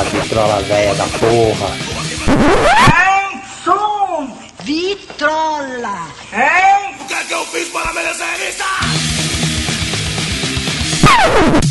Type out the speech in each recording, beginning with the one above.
Vitrola velha da porra. Hein, som! Vitrola! Hein? O que é que eu fiz para merecer isso?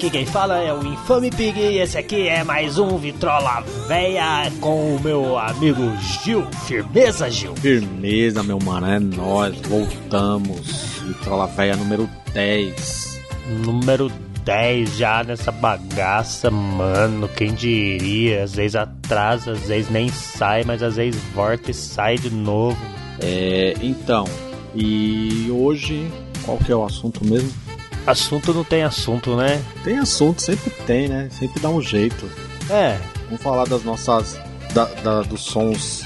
Aqui quem fala é o Infame Pig e esse aqui é mais um Vitrola Véia com o meu amigo Gil. Firmeza, Gil? Firmeza, meu mano, é nóis, voltamos. Vitrola Véia número 10. Número 10 já nessa bagaça, mano. Quem diria? Às vezes atrasa, às vezes nem sai, mas às vezes volta e sai de novo. É, então, e hoje, qual que é o assunto mesmo? Assunto não tem assunto, né? Tem assunto, sempre tem, né? Sempre dá um jeito. É, Vamos falar das nossas. Da, da- dos sons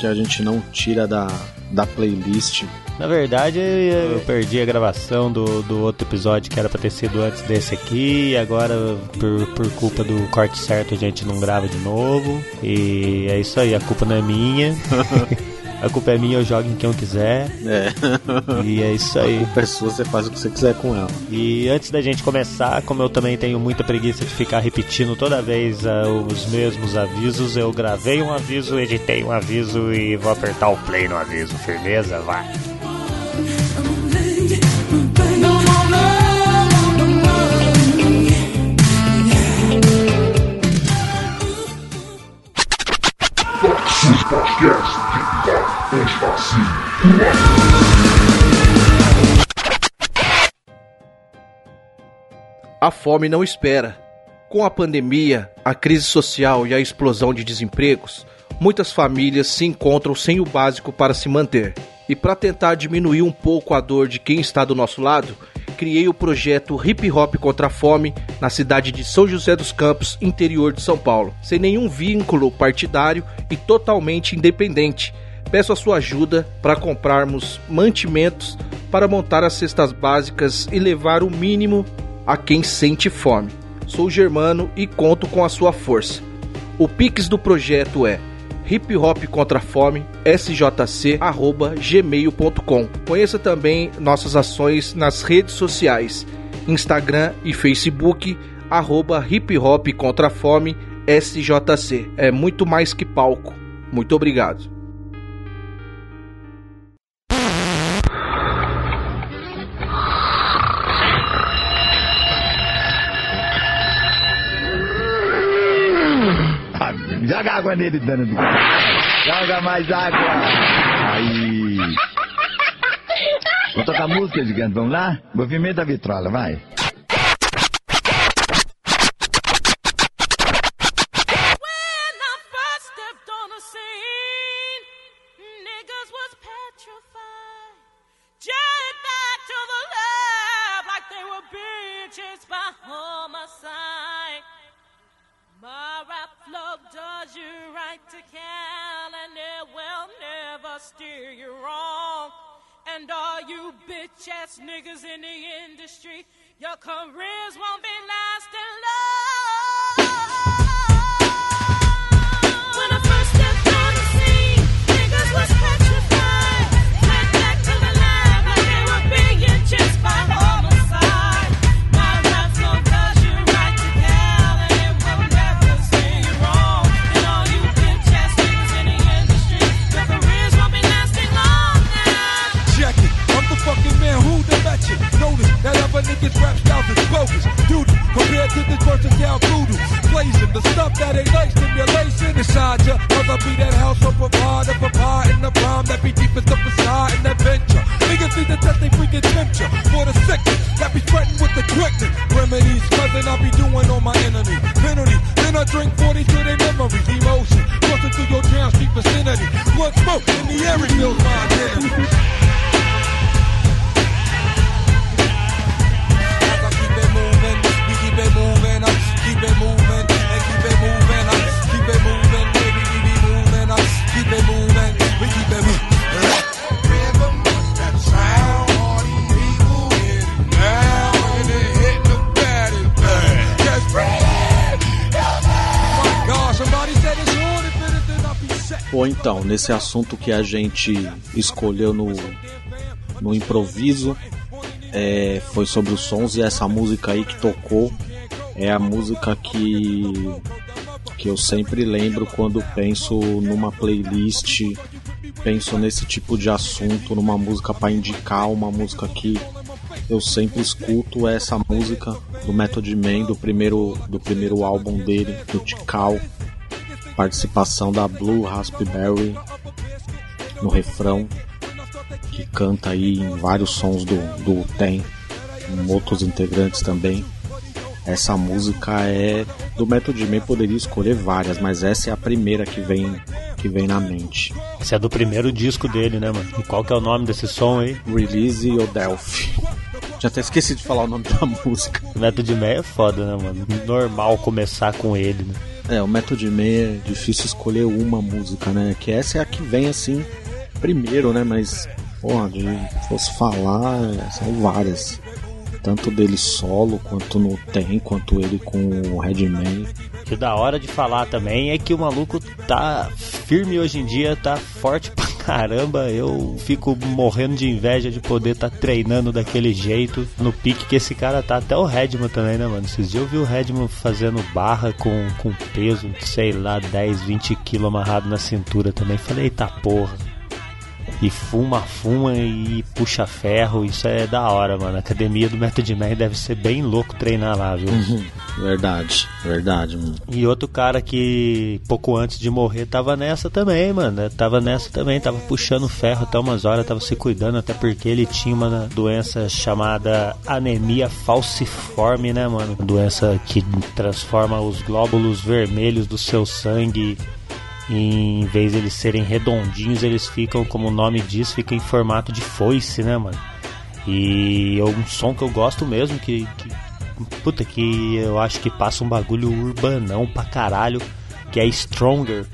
que a gente não tira da, da playlist. na verdade eu perdi a gravação do, do outro episódio que era pra ter sido antes desse aqui. E agora, por, por culpa do corte certo, a gente não grava de novo. E é isso aí, a culpa não é minha. a culpa é minha, eu jogo em quem eu quiser. É. E é isso aí. Pessoa, você faz o que você quiser com ela. E antes da gente começar, como eu também tenho muita preguiça de ficar repetindo toda vez ah, os mesmos avisos, eu gravei um aviso, editei um aviso e vou apertar o play no aviso. Firmeza? Vai. A fome não espera. Com a pandemia, a crise social e a explosão de desempregos, muitas famílias se encontram sem o básico para se manter. E para tentar diminuir um pouco a dor de quem está do nosso lado, criei o projeto Hip Hop contra a Fome na cidade de São José dos Campos, interior de São Paulo, sem nenhum vínculo partidário e totalmente independente. Peço a sua ajuda para comprarmos mantimentos para montar as cestas básicas e levar o mínimo a quem sente fome. Sou Germano e conto com a sua força. O Pix do projeto é hip hop contra a fome sjc@gmail.com. Conheça também nossas ações nas redes sociais, Instagram e Facebook arroba hip hop contra a fome sjc. É muito mais que palco. Muito obrigado. Joga água nele, dano do... Joga mais água. Aí. Vou tocar música, gigante. Vamos lá? Movimento da vitrola, vai. My rap flow does you right to Cal, and it will never steer you wrong. And all you bitch ass niggas in the industry, your careers won't be lasting long. Nesse assunto que a gente escolheu no, no improviso, é, foi sobre os sons e essa música aí que tocou. É a música que, que eu sempre lembro quando penso numa playlist, penso nesse tipo de assunto, numa música para indicar, uma música que eu sempre escuto é essa música do Method Man, do primeiro, do primeiro álbum dele, do Tikal, participação da Blue Raspberry no refrão, que canta aí em vários sons do, do Tem, com outros integrantes também. Essa música é do Method Man, poderia escolher várias, mas essa é a primeira que vem que vem na mente. Esse é do primeiro disco dele, né, mano? E qual que é o nome desse som aí? Release o Delphi. Já até esqueci de falar o nome da música. O Method Man é foda, né, mano? Normal começar com ele, né? É, o Method Man é difícil escolher uma música, né? Que essa é a que vem assim primeiro, né? Mas, porra, de fosse falar, são várias. Tanto dele solo, quanto no Tem, quanto ele com o Redman. Que da hora de falar também é que o maluco tá firme hoje em dia, tá forte pra caramba. Eu fico morrendo de inveja de poder estar tá treinando daquele jeito, no pique que esse cara tá. Até o Redman também, né, mano? Esses dias eu vi o Redman fazendo barra com, com peso, sei lá, 10, 20 quilos amarrado na cintura também. Falei, eita porra. E fuma, fuma e puxa ferro, isso é da hora, mano. A academia do Method Man deve ser bem louco treinar lá, viu? Uhum. Verdade, verdade, mano. E outro cara que pouco antes de morrer tava nessa também, mano. Tava nessa também, tava puxando ferro até umas horas, tava se cuidando, até porque ele tinha uma doença chamada anemia falciforme, né, mano? Doença que transforma os glóbulos vermelhos do seu sangue em vez de eles serem redondinhos, eles ficam, como o nome diz, ficam em formato de foice, né, mano? E é um som que eu gosto mesmo, que, que puta, que eu acho que passa um bagulho urbanão pra caralho, que é Stronger,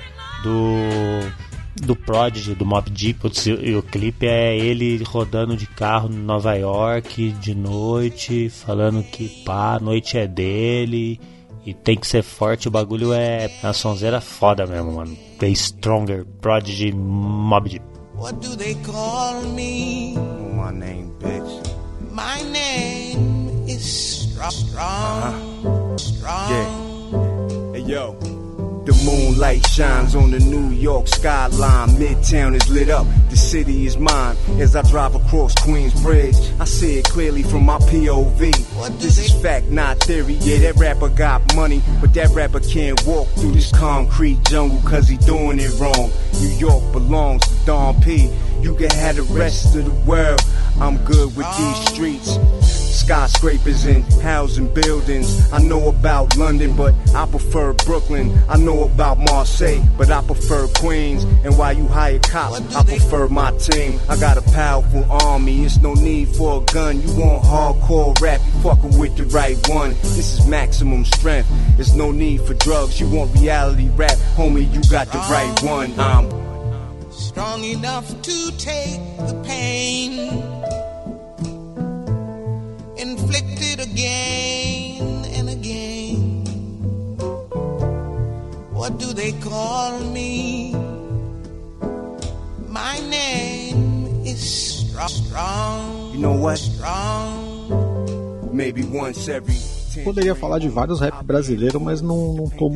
do do Prodigy, do Mob Deep. E o clipe é ele rodando de carro em Nova York de noite, falando que pá, a noite é dele e tem que ser forte. O bagulho é a sonzeira foda mesmo, mano. The Stronger, Prodigy, Mob Deep. What do they call me? My name, bitch. My name is Strong. Strong. Uh-huh. Strong. Yeah. Hey yo, the Moonlight shines on the New York skyline. Midtown is lit up, the city is mine. As I drive across Queens Bridge, I see it clearly from my POV. This is fact, not theory. Yeah, that rapper got money, but that rapper can't walk through this concrete jungle cause he doing it wrong. New York belongs to Don P. You can have the rest of the world. I'm good with these streets. Skyscrapers and housing buildings. I know about London, but I prefer Brooklyn. I know about Marseille, but I prefer Queens. And while you hire cops, I prefer my team. I got a powerful army. It's no need for a gun. You want hardcore rap, you fucking with the right one. This is maximum strength. There's no need for drugs. You want reality rap, homie. You got the right one. I'm strong enough to take the pain What do they call me? My name is strong. strong You know what? Strong. Maybe once every Poderia falar de vários rap brasileiros, mas não, não tô,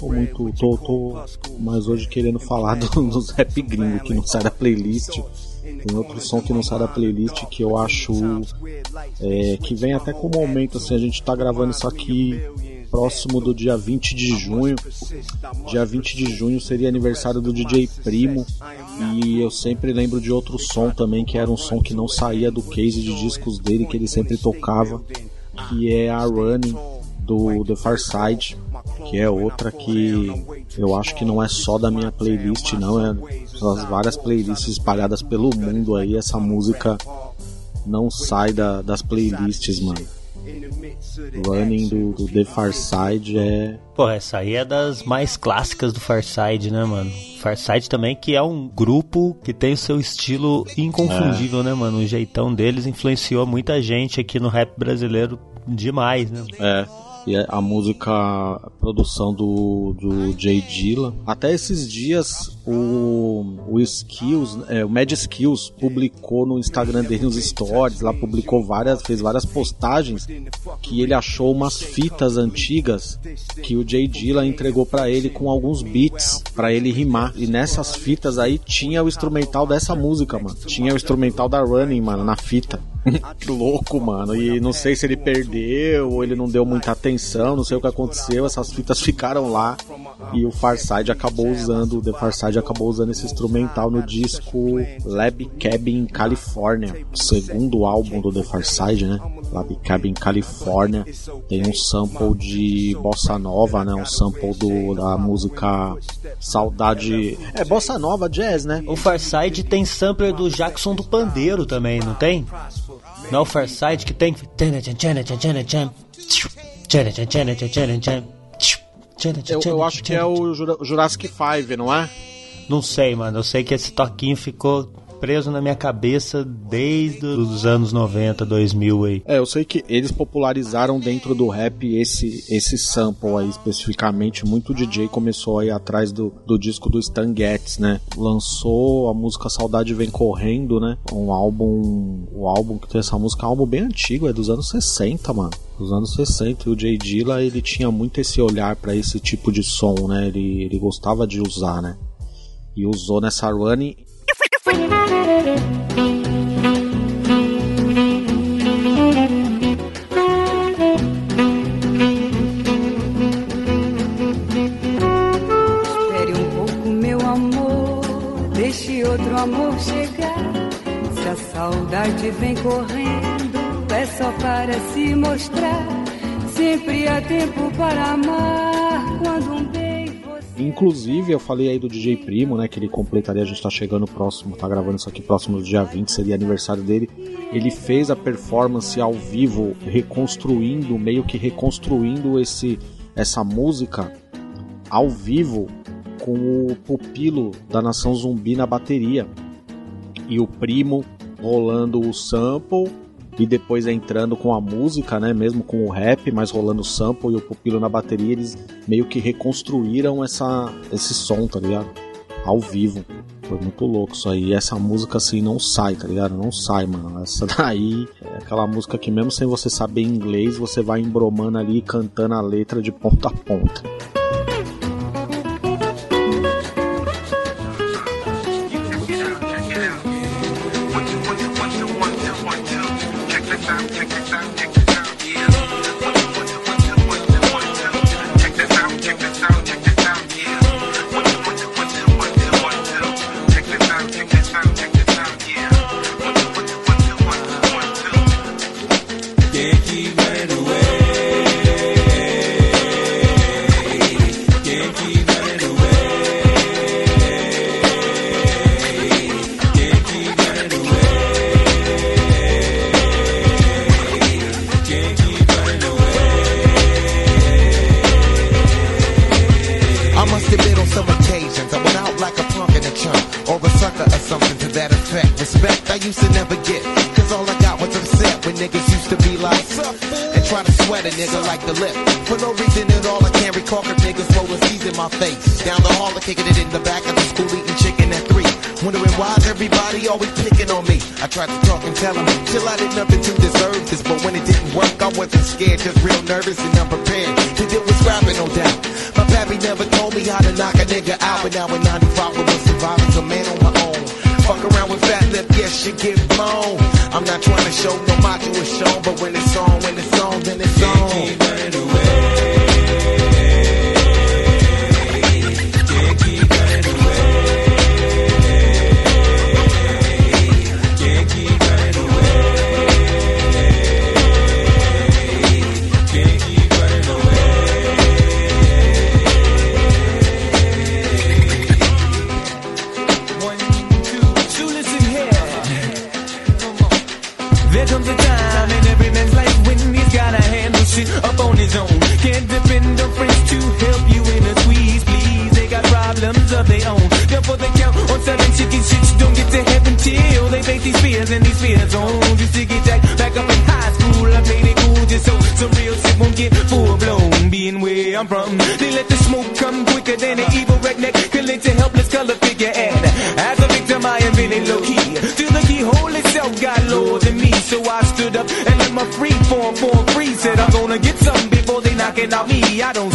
tô muito. Tô, tô mais hoje querendo falar do- dos rap gringos que não sai da playlist. Tem outro som que não sai da playlist que eu acho é, que vem até com o momento assim, a gente tá gravando isso aqui próximo do dia 20 de junho. Dia 20 de junho seria aniversário do DJ Primo. E eu sempre lembro de outro som também, que era um som que não saía do case de discos dele, que ele sempre tocava, que é a Running do The Far Side, que é outra que eu acho que não é só da minha playlist, não, é das várias playlists espalhadas pelo mundo aí, essa música não sai da- das playlists, mano. Running do, do The Far Side é. Pô, essa aí é das mais clássicas do Farside, né, mano? Farside também, que é um grupo que tem o seu estilo inconfundível, né, mano? O jeitão deles influenciou muita gente aqui no rap brasileiro demais, né? É. E a música, a produção do, do Jay Dilla. Até esses dias, o, o Skills, é, o Mad Skills publicou no Instagram dele nos stories, lá publicou várias, fez várias postagens que ele achou umas fitas antigas que o Jay Dilla entregou pra ele com alguns beats pra ele rimar. E nessas fitas aí tinha o instrumental dessa música, mano. Tinha o instrumental da Running, mano, na fita. louco, mano. E não sei se ele perdeu ou ele não deu muita atenção, não sei o que aconteceu. Essas fitas ficaram lá e o Farside acabou usando, o The Farside acabou usando esse instrumental no disco Lab Cabin California, segundo álbum do The Farside, né? Lab Cabin California tem um sample de bossa nova, né? Um sample do, da música Saudade. É bossa nova, jazz, né? O Farside tem sampler do Jackson do Pandeiro também, não tem? Não é o Farside que tem. Eu, eu acho que é o Jura- Jurassic 5, não é? Não sei, mano. Eu sei que esse toquinho ficou preso na minha cabeça desde os anos 90, 2000 aí. É, eu sei que eles popularizaram dentro do rap esse, esse sample aí especificamente. Muito DJ começou aí atrás do, do disco do Stan Getz, né? Lançou a música Saudade Vem Correndo, né? Um álbum. O álbum que tem essa música é um álbum bem antigo, é dos anos 60, mano. Dos anos 60. E o Jay Dilla, ele tinha muito esse olhar pra esse tipo de som, né? Ele, ele gostava de usar, né? E usou nessa running para se mostrar. Sempre há tempo para amar quando um. Inclusive, eu falei aí do DJ Primo, né? Que ele completaria, a gente tá chegando próximo, tá gravando isso aqui próximo do dia 20, seria aniversário dele. Ele fez a performance ao vivo, reconstruindo, meio que reconstruindo esse, essa música ao vivo com o pupilo da Nação Zumbi na bateria. E o primo rolando o sample e depois entrando com a música, né, mesmo com o rap, mas rolando o sample e o pupilo na bateria, eles meio que reconstruíram essa esse som, tá ligado? Ao vivo. Foi muito louco isso aí. E essa música assim não sai, tá ligado? Não sai, mano. Essa daí é aquela música que mesmo sem você saber inglês, você vai embromando ali cantando a letra de ponta a ponta. Kicking it in the back of the school, eating chicken at three. Wondering why's everybody always picking on me. I tried to talk and tell them, till I did nothing to deserve this. But when it didn't work, I wasn't scared, just real nervous and unprepared. Without me, I don't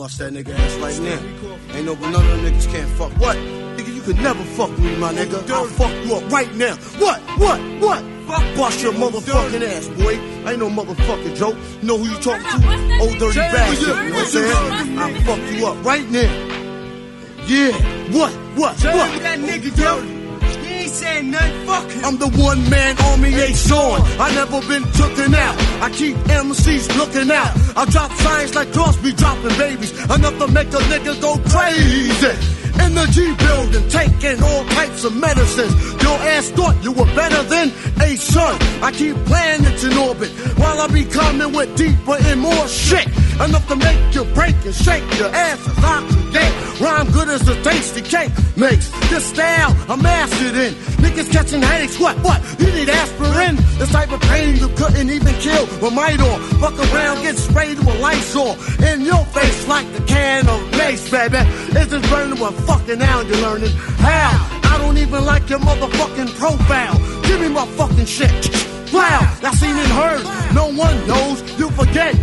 bust that nigga ass right now. Ain't no none of them niggas can't fuck. What? Nigga, you could never fuck me, my nigga. I'll fuck you up right now. What? What? What? Fuck bust your motherfucking ass, boy. I ain't no motherfucking joke. You know who you talking to? Old dirty bastard. You know what I'm saying? I'll fuck you up right now. Yeah. What? What? What? that nigga, yo. Saying nothing. Fuck him. I'm the one man army ain't showing. I never been tooken out. I keep MCs looking out. I drop signs like Crosby dropping babies. Enough to make a nigga go crazy. In the G building, taking all types of medicines. Your ass thought you were better than a son. I keep planets in orbit while I be coming with deeper and more shit. Enough to make you break and shake your ass as create. Rhyme good as a tasty cake makes. This style I'm mastered in. Niggas catching headaches, what, what? You need aspirin? This type of pain you couldn't even kill with might on. Fuck around, get sprayed with on. In your face like the can of mace, baby. It's just burning what fucking now you're learning. How? I don't even like your motherfucking profile. Give me my fucking shit. Wow, that's seen and heard. No one knows, you forget.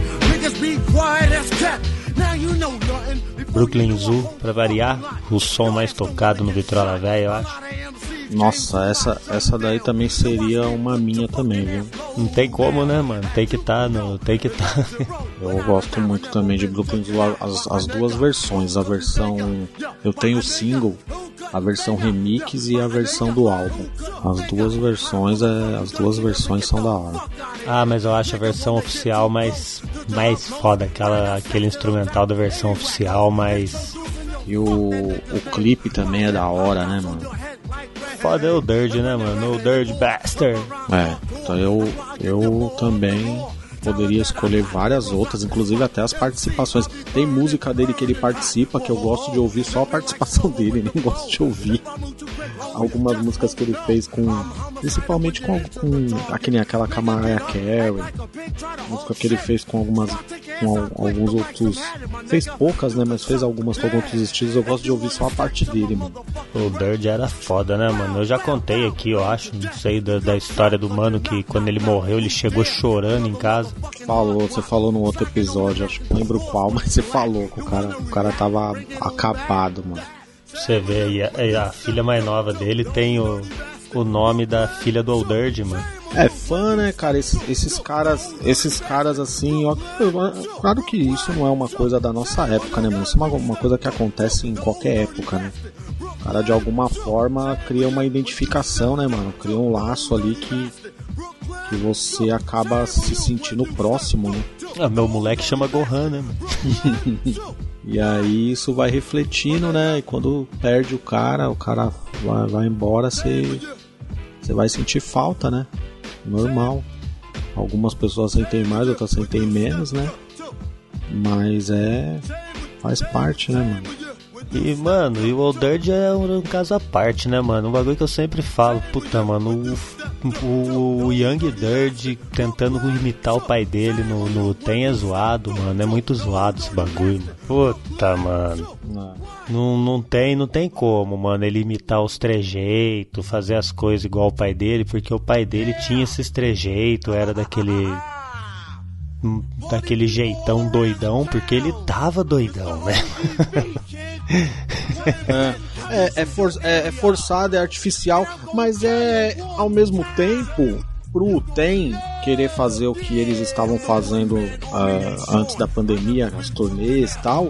Brooklyn Zoo, pra variar, o som mais tocado no Vitrola Velha, eu acho. Nossa, essa, essa daí também seria uma minha também, viu? Não tem como, né, mano? Tem que tá, no, tem que tá. Eu gosto muito também de Brooklyn Zoo, as, as duas versões. A versão. Eu tenho o single, a versão remix e a versão do álbum. As duas versões, é, as duas versões são da hora. Ah, mas eu acho a versão oficial mais, mais foda, aquela, aquele instrumental da versão oficial mais. E o, o clipe também é da hora, né, mano? Foda é o Dirge, né, mano? O Dirge Bastard. É, então eu, eu também poderia escolher várias outras, inclusive até as participações. Tem música dele que ele participa que eu gosto de ouvir só a participação dele, nem gosto de ouvir algumas músicas que ele fez com, principalmente com, com aquele, aquela com a Mariah Carey, música que ele fez com algumas, com al- alguns outros, fez poucas, né, mas fez algumas com outros estilos. Eu gosto de ouvir só a parte dele, mano. O Dirge era foda, né, mano? Eu já contei aqui, eu acho, não sei, da, da história do mano que quando ele morreu ele chegou chorando em casa. Falou, você falou no outro episódio, acho que não lembro qual, mas você falou que o cara, o cara tava acabado, mano. Você vê aí, a, a filha mais nova dele tem o, o nome da filha do Old mano. É, fã, né, cara? Esses, esses caras, esses caras assim, ó, claro que isso não é uma coisa da nossa época, né, mano? Isso é uma, uma coisa que acontece em qualquer época, né? O cara de alguma forma cria uma identificação, né, mano? Cria um laço ali que, que você acaba se sentindo próximo, né? Ah, meu moleque chama Gohan, né? E aí isso vai refletindo, né? E quando perde o cara, o cara vai, vai embora, você, você vai sentir falta, né? Normal. Algumas pessoas sentem mais, outras sentem menos, né? Mas é. faz parte, né, mano? E, mano, e o Old é um caso à parte, né, mano? Um bagulho que eu sempre falo, puta, mano, o, o, o Young Dirty tentando imitar o pai dele no, no Tem é zoado, mano. É muito zoado esse bagulho. Puta, mano. Não, não tem, não tem como, mano, ele imitar os trejeitos, fazer as coisas igual o pai dele, porque o pai dele tinha esses trejeitos, era daquele daquele jeitão doidão, porque ele tava doidão, né? é, é, for, é, é forçado, é artificial, mas é ao mesmo tempo pro Tem querer fazer o que eles estavam fazendo uh, antes da pandemia, as turnês e tal,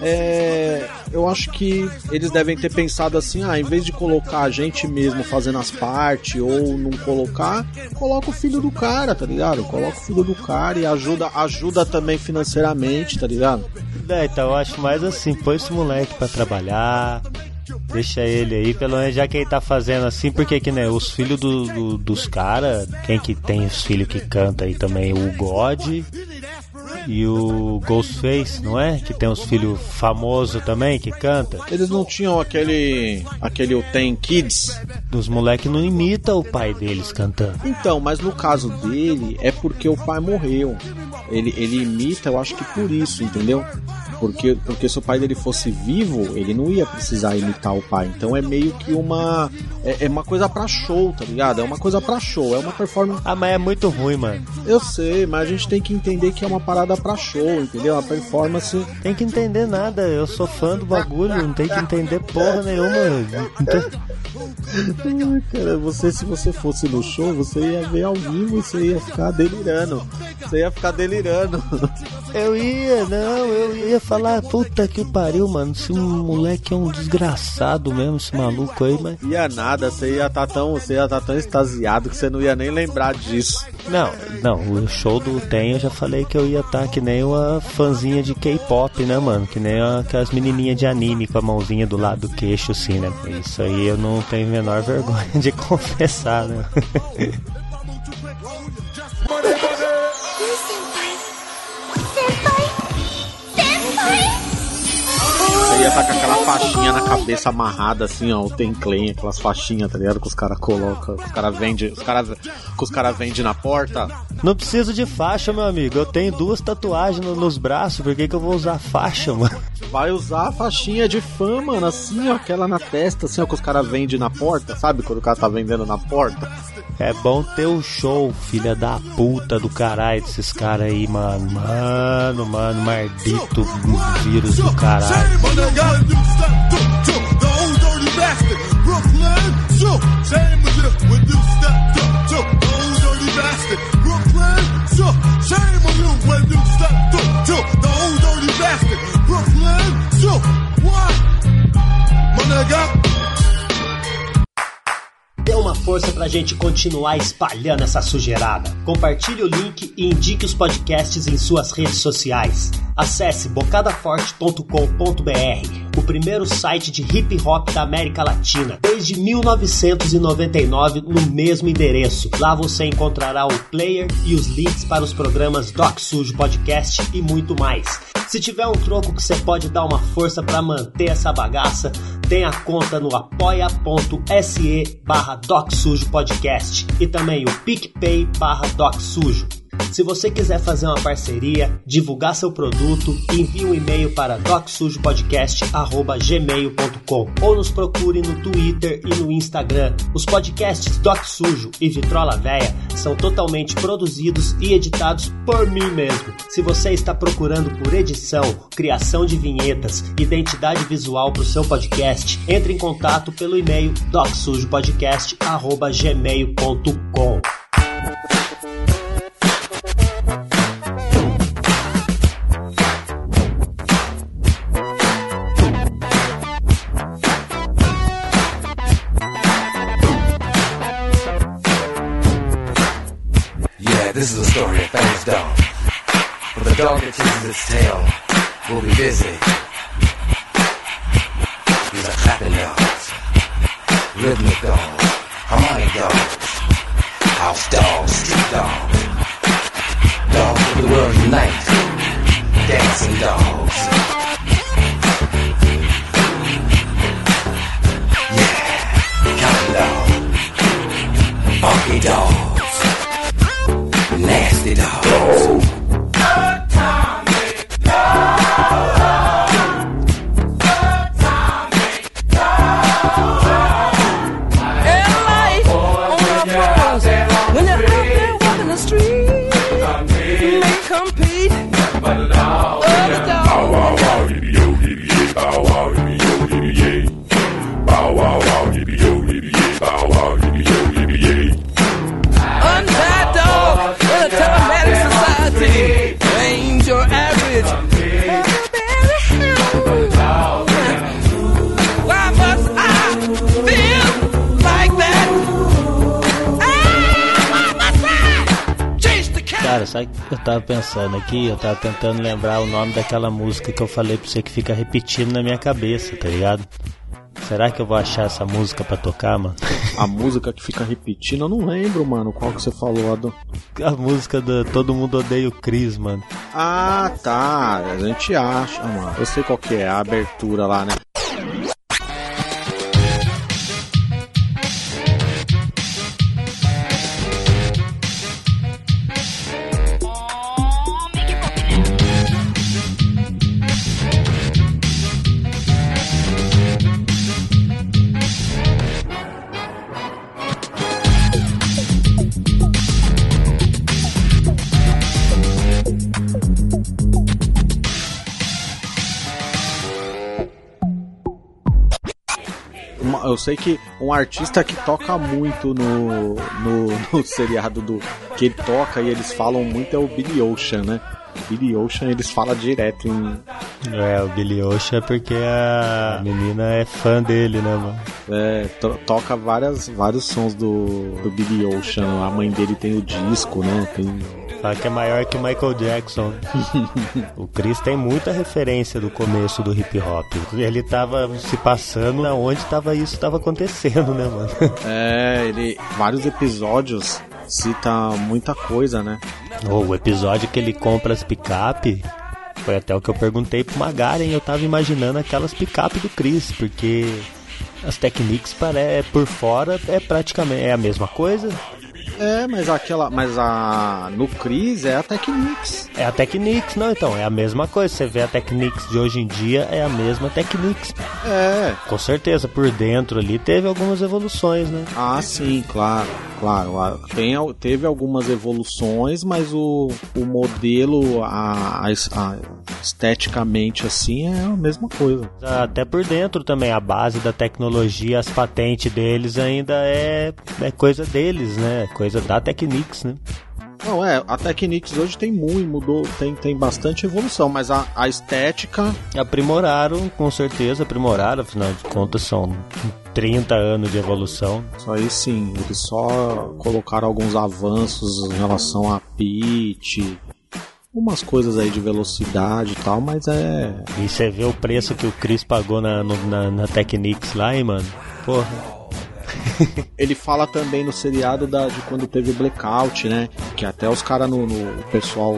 é, eu acho que eles devem ter pensado assim, ah, em vez de colocar a gente mesmo fazendo as partes ou não colocar, coloca o filho do cara, tá ligado? Coloca o filho do cara e ajuda, ajuda também financeiramente, tá ligado? É, então eu acho mais assim, põe esse moleque pra trabalhar, Deixa ele aí, pelo menos já que ele tá fazendo assim, porque que né, os filhos do, do, dos caras, quem que tem os filhos que canta aí também, o God e o Ghostface, não é? Que tem os filhos famosos também que canta. Eles não tinham aquele aquele Ten Kids? Dos moleques não imita o pai deles cantando. Então, mas no caso dele é porque o pai morreu. Ele, ele imita, eu acho que por isso, entendeu? Porque, porque se o pai dele fosse vivo, ele não ia precisar imitar o pai. Então é meio que uma. É, é uma coisa pra show, tá ligado? É uma coisa pra show, é uma performance. Ah, mas é muito ruim, mano. Eu sei, mas a gente tem que entender que é uma parada pra show, entendeu? A performance. Tem que entender nada, eu sou fã do bagulho, não tem que entender porra nenhuma. Então... Cara, você, se você fosse no show, você ia ver ao vivo e você ia ficar delirando. Você ia ficar delirando. Eu ia, não, eu ia falar, puta que pariu, mano. Esse moleque é um desgraçado mesmo, esse maluco aí, mas. Ia nada, você ia tá tão, você ia tá tão extasiado que você não ia nem lembrar disso. Não, não, o show do Tem eu já falei que eu ia estar tá que nem uma fãzinha de K-pop, né, mano? Que nem aquelas menininhas de anime com a mãozinha do lado do queixo, assim, né? Isso aí eu não tenho a menor vergonha de confessar, né? Ia estar com aquela faixinha na cabeça amarrada assim, ó, o Tenclen, aquelas faixinhas, tá ligado? Que os caras colocam, os caras vendem, os caras que os caras vendem na porta. Não preciso de faixa, meu amigo. Eu tenho duas tatuagens no, nos braços, por que, que eu vou usar faixa, mano? Vai usar a faixinha de fã, mano, assim, ó, aquela na testa, assim, ó, que os caras vendem na porta, sabe? Quando o cara tá vendendo na porta. É bom ter o show, filha da puta do caralho desses caras aí, mano. Mano, mano, maldito vírus do caralho. Força pra gente continuar espalhando essa sujeirada. Compartilhe o link e indique os podcasts em suas redes sociais. Acesse bocadaforte.com.br, o primeiro site de hip hop da América Latina, desde 1999 no mesmo endereço. Lá você encontrará o player e os links para os programas Doc Sujo Podcast e muito mais. Se tiver um troco que você pode dar uma força para manter essa bagaça, tem a conta no apoia.se barra Doc Sujo Podcast e também o PicPay barra Doc Sujo. Se você quiser fazer uma parceria, divulgar seu produto, envie um e-mail para docsujopodcast.gmail.com ou nos procure no Twitter e no Instagram. Os podcasts Doc Sujo e Vitrola Véia são totalmente produzidos e editados por mim mesmo. Se você está procurando por edição, criação de vinhetas, identidade visual para o seu podcast, entre em contato pelo e-mail docsujopodcast.gmail.com. sabe o que eu tava pensando aqui? Eu tava tentando lembrar o nome daquela música que eu falei pra você que fica repetindo na minha cabeça, tá ligado? Será que eu vou achar essa música pra tocar, mano? A música que fica repetindo, eu não lembro, mano, qual que você falou. A do... A música do Todo Mundo Odeia o Chris, mano. Ah, tá. A gente acha, mano. Eu sei qual que é, a abertura lá, né? Eu sei que um artista que toca muito no, no, no seriado do que ele toca e eles falam muito é o Billy Ocean, né? Billy Ocean eles falam direto em. É, o Billy Ocean é porque a menina é fã dele, né, mano? É, to- toca várias, vários sons do, do Billy Ocean. A mãe dele tem o disco, né? Tem. Fala que é maior que o Michael Jackson. o Chris tem muita referência do começo do hip hop. Ele tava se passando na onde tava isso tava acontecendo, né, mano? É, ele. Vários episódios cita muita coisa, né? O episódio que ele compra as picape foi até o que eu perguntei pro Magaren. Eu tava imaginando aquelas picape do Chris, porque as Technics pare... por fora é praticamente é a mesma coisa. É, mas aquela. Mas a. No Chris é a Technics. É a Technics, não, então, é a mesma coisa. Você vê a Technics de hoje em dia, é a mesma Technics. É. Com certeza, por dentro ali teve algumas evoluções, né? Ah, sim, claro, claro. Tem, teve algumas evoluções, mas o, o modelo, a, a, a- esteticamente assim, é a mesma coisa. Até por dentro também, a base da tecnologia, as patentes deles ainda é, é coisa deles, né? Coisa da Technics, né? Não, é, a Technics hoje tem muito, mudou, tem, tem bastante evolução, mas a, a estética. Aprimoraram, com certeza, aprimoraram, afinal de contas são 30 anos de evolução. Isso aí sim, eles só colocaram alguns avanços em relação a pitch, umas coisas aí de velocidade e tal, mas é. E você vê o preço que o Chris pagou na, no- na, na Technics lá, hein, mano? Porra. Ele fala também no seriado da, de quando teve o blackout, né? Que até os caras no, no- pessoal.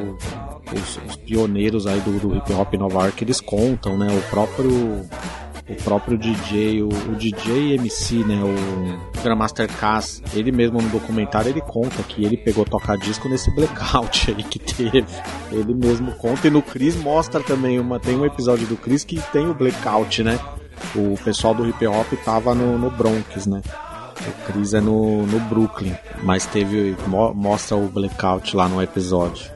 Os, os pioneiros aí do, do hip hop Nova York, eles contam, né? O próprio. O próprio DJ, o, o DJ MC, né? O Grandmaster Cass, ele mesmo no documentário ele conta que ele pegou tocar disco nesse blackout aí que teve. Ele mesmo conta e no Chris mostra também uma. Tem um episódio do Chris que tem o blackout, né? O pessoal do hip hop tava no, no Bronx, né? O Chris é no, no Brooklyn, mas teve. mo- mostra o blackout lá no episódio.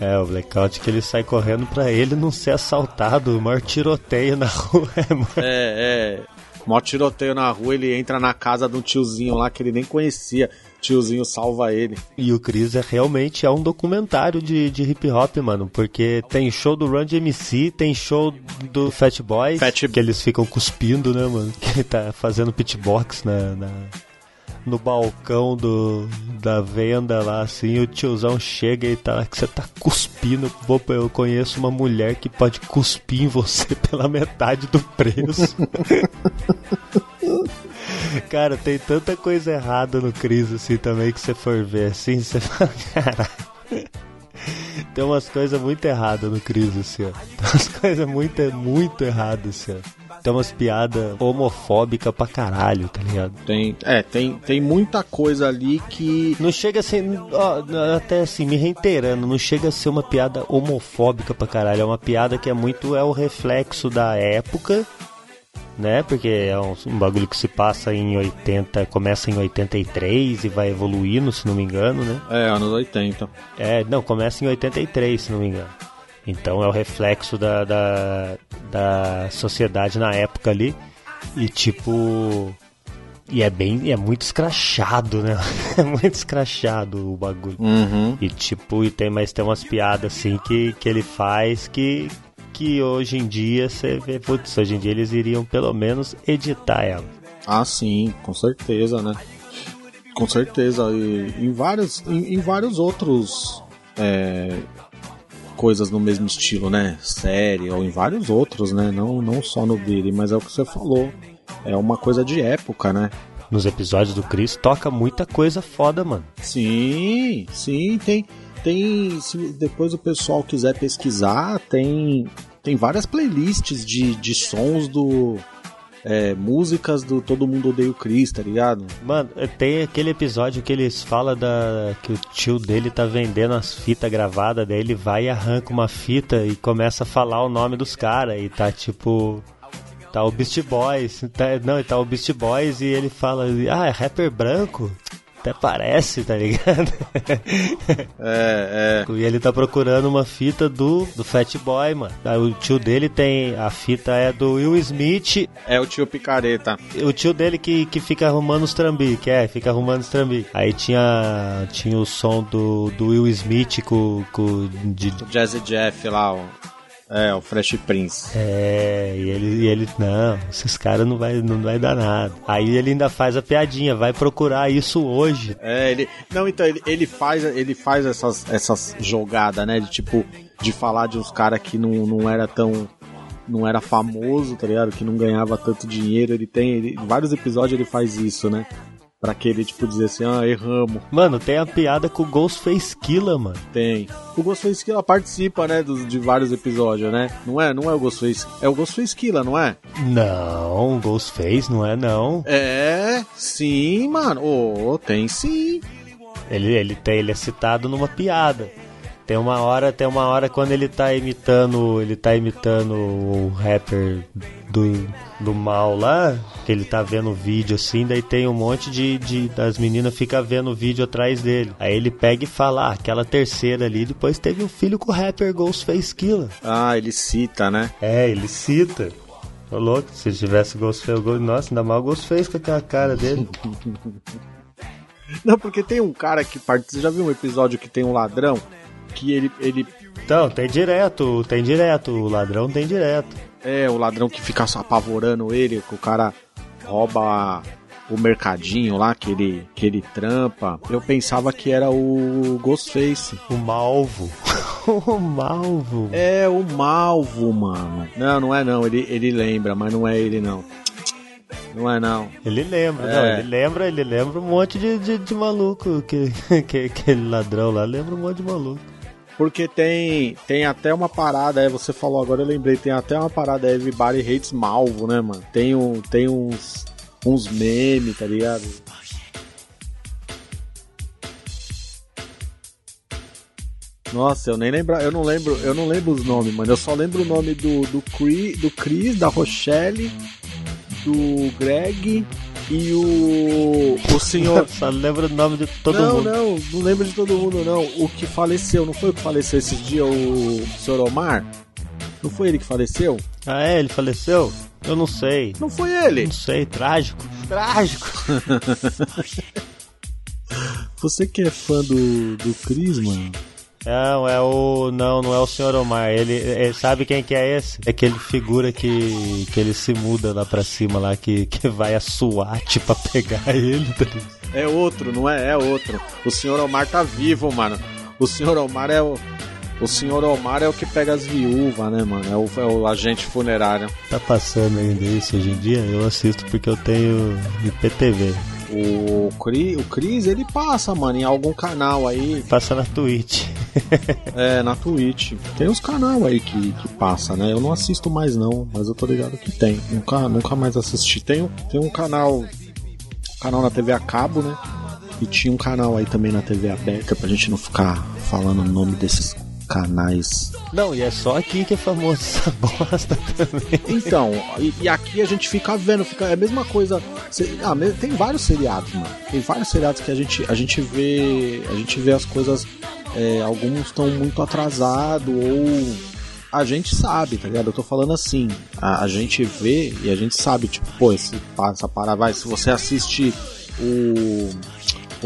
É, o blackout que ele sai correndo pra ele não ser assaltado, o maior tiroteio na rua, é, mano. É, é. Mó tiroteio na rua, ele entra na casa de um tiozinho lá que ele nem conhecia. Tiozinho salva ele. E o Chris é realmente é um documentário de, de hip hop, mano, porque tem show do Run MC, tem show do Fat Boys, que eles ficam cuspindo, né, mano? Que ele tá fazendo pitbox na, na, no balcão do, da venda lá, assim, o tiozão chega e tá que você tá cuspindo. Pô, eu conheço uma mulher que pode cuspir em você pela metade do preço. Cara, tem tanta coisa errada no Cris assim também que você for ver assim, você fala, caralho. Tem umas coisas muito erradas no Cris, assim, ó. Tem umas coisas muito, muito erradas, assim, ó. Tem umas piadas homofóbicas pra caralho, tá ligado? Tem, é, tem, tem muita coisa ali que. Não chega a ser. ó, até assim, me reiterando, não chega a ser uma piada homofóbica pra caralho. É uma piada que é muito. É o reflexo da época né? Porque é um, um, bagulho que se passa em 80, começa em 83 e vai evoluindo, se não me engano, né? É, anos 80. É, não, começa em 83, se não me engano. Então é o reflexo da, da, da sociedade na época ali. E tipo. E é bem. É muito escrachado, né? É muito escrachado o bagulho. Uhum. E tipo, e tem, mas tem umas piadas assim que, que ele faz que, que hoje em dia você vê, putz, hoje em dia eles iriam pelo menos editar ela. Ah, sim, com certeza, né? Com certeza. E em vários, em, em vários outros é, coisas no mesmo estilo, né? Série, ou em vários outros, né? Não, não só no Billy, mas é o que você falou. É uma coisa de época, né? Nos episódios do Chris toca muita coisa foda, mano. Sim, sim, tem tem, se depois o pessoal quiser pesquisar, tem, tem várias playlists de, de sons do. É, músicas do Todo Mundo Odeia o Chris, tá ligado? Mano, tem aquele episódio que eles falam da, que o tio dele tá vendendo as fitas gravadas, daí ele vai e arranca uma fita e começa a falar o nome dos caras e tá tipo. Tá o Beast Boys, tá, não, tá o Beast Boys e ele fala, ah, é rapper branco? Até parece, tá ligado? É, é. E ele tá procurando uma fita do, do Fat Boy, mano. Aí o tio dele tem. A fita é do Will Smith. É o tio Picareta. O tio dele que, que fica arrumando os trambiques, é, fica arrumando os trambiques. Aí tinha, tinha o som do, do Will Smith com. com de... O Jazzy Jeff lá, ó. É, o Fresh Prince. É, e ele, e ele não, esses caras não vai, não vai dar nada. Aí ele ainda faz a piadinha, vai procurar isso hoje. É, ele, não, então ele, ele faz, ele faz essas, essas jogadas, né, de tipo, de falar de uns caras que não, não era tão, não era famoso, tá ligado, que não ganhava tanto dinheiro, ele tem, ele, em vários episódios ele faz isso, né. Pra querer, tipo, dizer assim, ah, erramos. Mano, tem a piada com o Ghostface Killa, mano. Tem. O Ghostface Killa participa, né, dos, de vários episódios, né? Não é? Não é o Ghostface. É o Ghostface Killa, não é? Não, Ghostface não é, não. É, sim, mano. Oh, tem sim. Ele, ele, tem, ele é citado numa piada. Tem uma hora, tem uma hora quando ele tá imitando, ele tá imitando o rapper do, do mal lá, que ele tá vendo o vídeo assim, daí tem um monte de, de das meninas fica vendo o vídeo atrás dele. Aí ele pega e fala, ah, aquela terceira ali, depois teve um filho com o rapper Ghostface Killer. Ah, ele cita, né? É, ele cita. Ô louco, se tivesse Ghostface, nossa, ainda mal Ghostface com aquela cara dele. Não, porque tem um cara que participa. Você já viu um episódio que tem um ladrão? Que ele, ele. Então, tem direto, tem direto. O ladrão tem direto. É, o ladrão que fica só apavorando ele, que o cara rouba o mercadinho lá que ele, que ele trampa. Eu pensava que era o Ghostface. O Malvo. o Malvo. É, o Malvo, mano. Não, não é não. Ele, ele lembra, mas não é ele não. Não é não. Ele lembra, É. não, ele lembra, ele lembra um monte de, de, de maluco. Que, que, aquele ladrão lá lembra um monte de maluco. Porque tem, tem até uma parada, aí você falou agora, eu lembrei, tem até uma parada Everybody Hates Malvo, né, mano? Tem, um, tem uns, uns memes, tá ligado? Nossa, eu nem lembro, eu não lembro, eu não lembro os nomes, mano. Eu só lembro o nome do do Chris, do Chris, da Rochelle, do Greg e o o senhor Só lembra o nome de todo não, mundo. não, não lembro de todo mundo, não. O que faleceu, não foi o que faleceu esses dias, o Sr. Omar? Não foi ele que faleceu? Ah, é? Ele faleceu? Eu não sei. Não foi ele? Não sei, trágico. Trágico. Você que é fã do, do Chris, mano? Não, é o. Não, não é o Sr. Omar. Ele, ele- sabe quem que é esse? É aquele figura que, que ele se muda lá pra cima lá, que, que vai a SWAT pra pegar ele. tá? É outro, não é? É outro. O senhor Omar tá vivo, mano. O senhor Omar é o. O senhor Omar é o que pega as viúvas, né, mano? É o, é o agente funerário. Tá passando ainda isso hoje em dia? Eu assisto porque eu tenho IPTV. O, Cri, o Cris, ele passa, mano, em algum canal aí. Passa na Twitch. é, na Twitch. Tem uns canal aí que, que passa, né? Eu não assisto mais não, mas eu tô ligado que tem. Nunca, nunca mais assisti. Tem, um- tem um canal. Canal na TV a cabo, né? E tinha um canal aí também na TV aberta pra gente não ficar falando o nome desses canais. Não, e é só aqui que é famoso essa bosta também. Então, e, e aqui a gente fica vendo, fica, é a mesma coisa. Cê- ah, tem vários seriados, mano. Tem vários seriados que a gente, a gente vê. A gente vê as coisas. é, alguns estão muito atrasados ou. A gente sabe, tá ligado? Eu tô falando assim. A, a gente vê e a gente sabe, tipo, pô, esse, essa parada vai. Se você assiste o.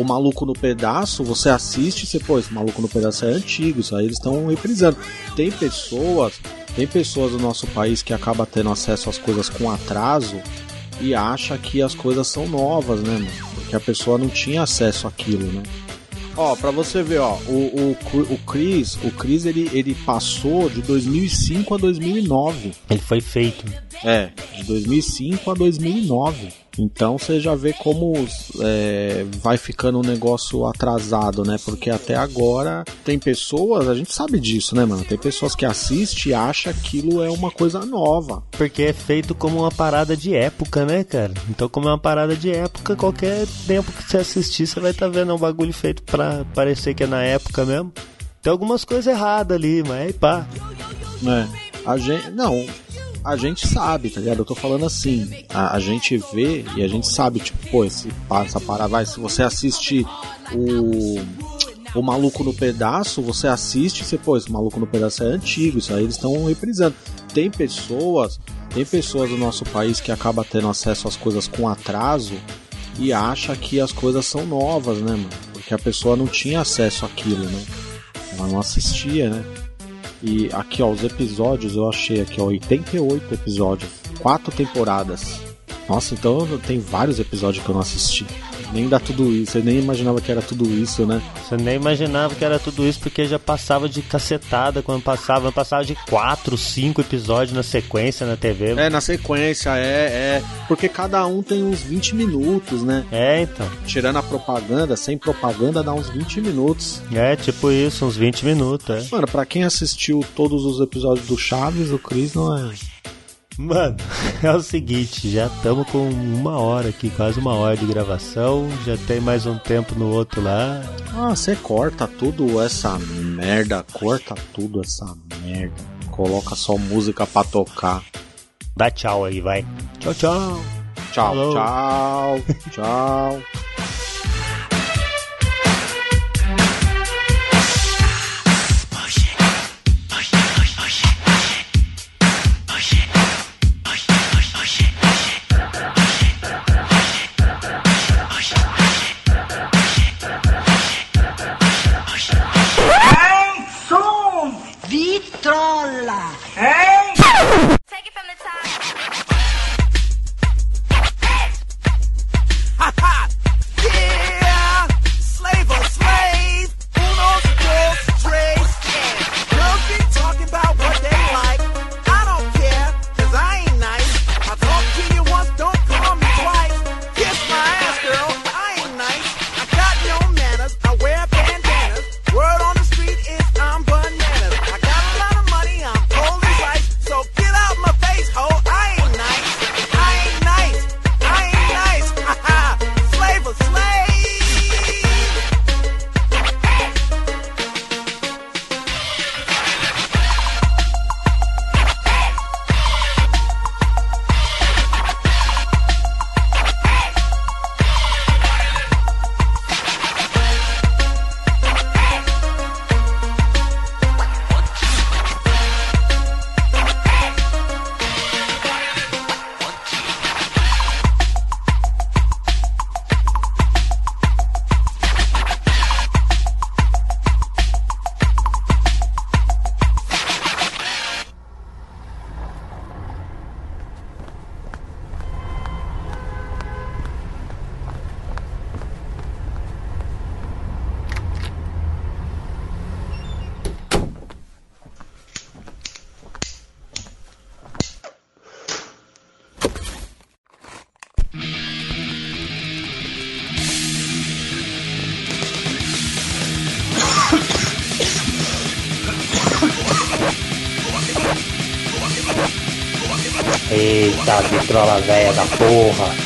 O Maluco no Pedaço, você assiste e você, pô, esse Maluco no Pedaço é antigo, isso aí eles estão reprisando. Tem pessoas, tem pessoas do nosso país que acaba tendo acesso às coisas com atraso e acha que as coisas são novas, né, mano? Porque a pessoa não tinha acesso àquilo, né? Ó, pra você ver, ó, o, o, o Chris, o Chris ele, ele passou de 2005 a 2009. Ele foi feito. É, de 2005 a 2009. Então você já vê como é, vai ficando um negócio atrasado, né? Porque até agora tem pessoas, a gente sabe disso, né, mano? Tem pessoas que assistem e acham que aquilo é uma coisa nova. Porque é feito como uma parada de época, né, cara? Então, como é uma parada de época, qualquer tempo que você assistir, você vai estar vendo um bagulho feito pra parecer que é na época mesmo. Tem algumas coisas erradas ali, mas aí pá. É, a gente. Não, a gente sabe, tá ligado? Eu tô falando assim, a, a gente vê e a gente sabe, tipo, pô, esse, essa parada vai. Se você assiste o. O Maluco no Pedaço, você assiste e você, pô, esse Maluco no Pedaço é antigo, isso aí eles estão reprisando. Tem pessoas, tem pessoas do nosso país que acaba tendo acesso às coisas com atraso e acha que as coisas são novas, né, mano? Porque a pessoa não tinha acesso àquilo, né? Ela não assistia, né? E aqui, ó, os episódios eu achei aqui, ó, 88 episódios, quatro temporadas. Nossa, então tem vários episódios que eu não assisti. Nem dá tudo isso, eu nem imaginava que era tudo isso, né? Você nem imaginava que era tudo isso porque já passava de cacetada quando passava. Passava de 4, 5 episódios na sequência na TV. É, na sequência, é, é. Porque cada um tem uns 20 minutos, né? É, então. Tirando a propaganda, sem propaganda dá uns 20 minutos. É, tipo isso, uns 20 minutos, é. Mano, pra quem assistiu todos os episódios do Chaves, o Chris não é. Mano, é o seguinte, já estamos com uma hora aqui, quase uma hora de gravação, já tem mais um tempo no outro lá. Ah, você corta tudo essa merda, corta tudo essa merda. Coloca só música pra tocar. Dá tchau aí, vai. Tchau, tchau. Tchau, Falou. tchau, tchau. Vitrola velha da porra.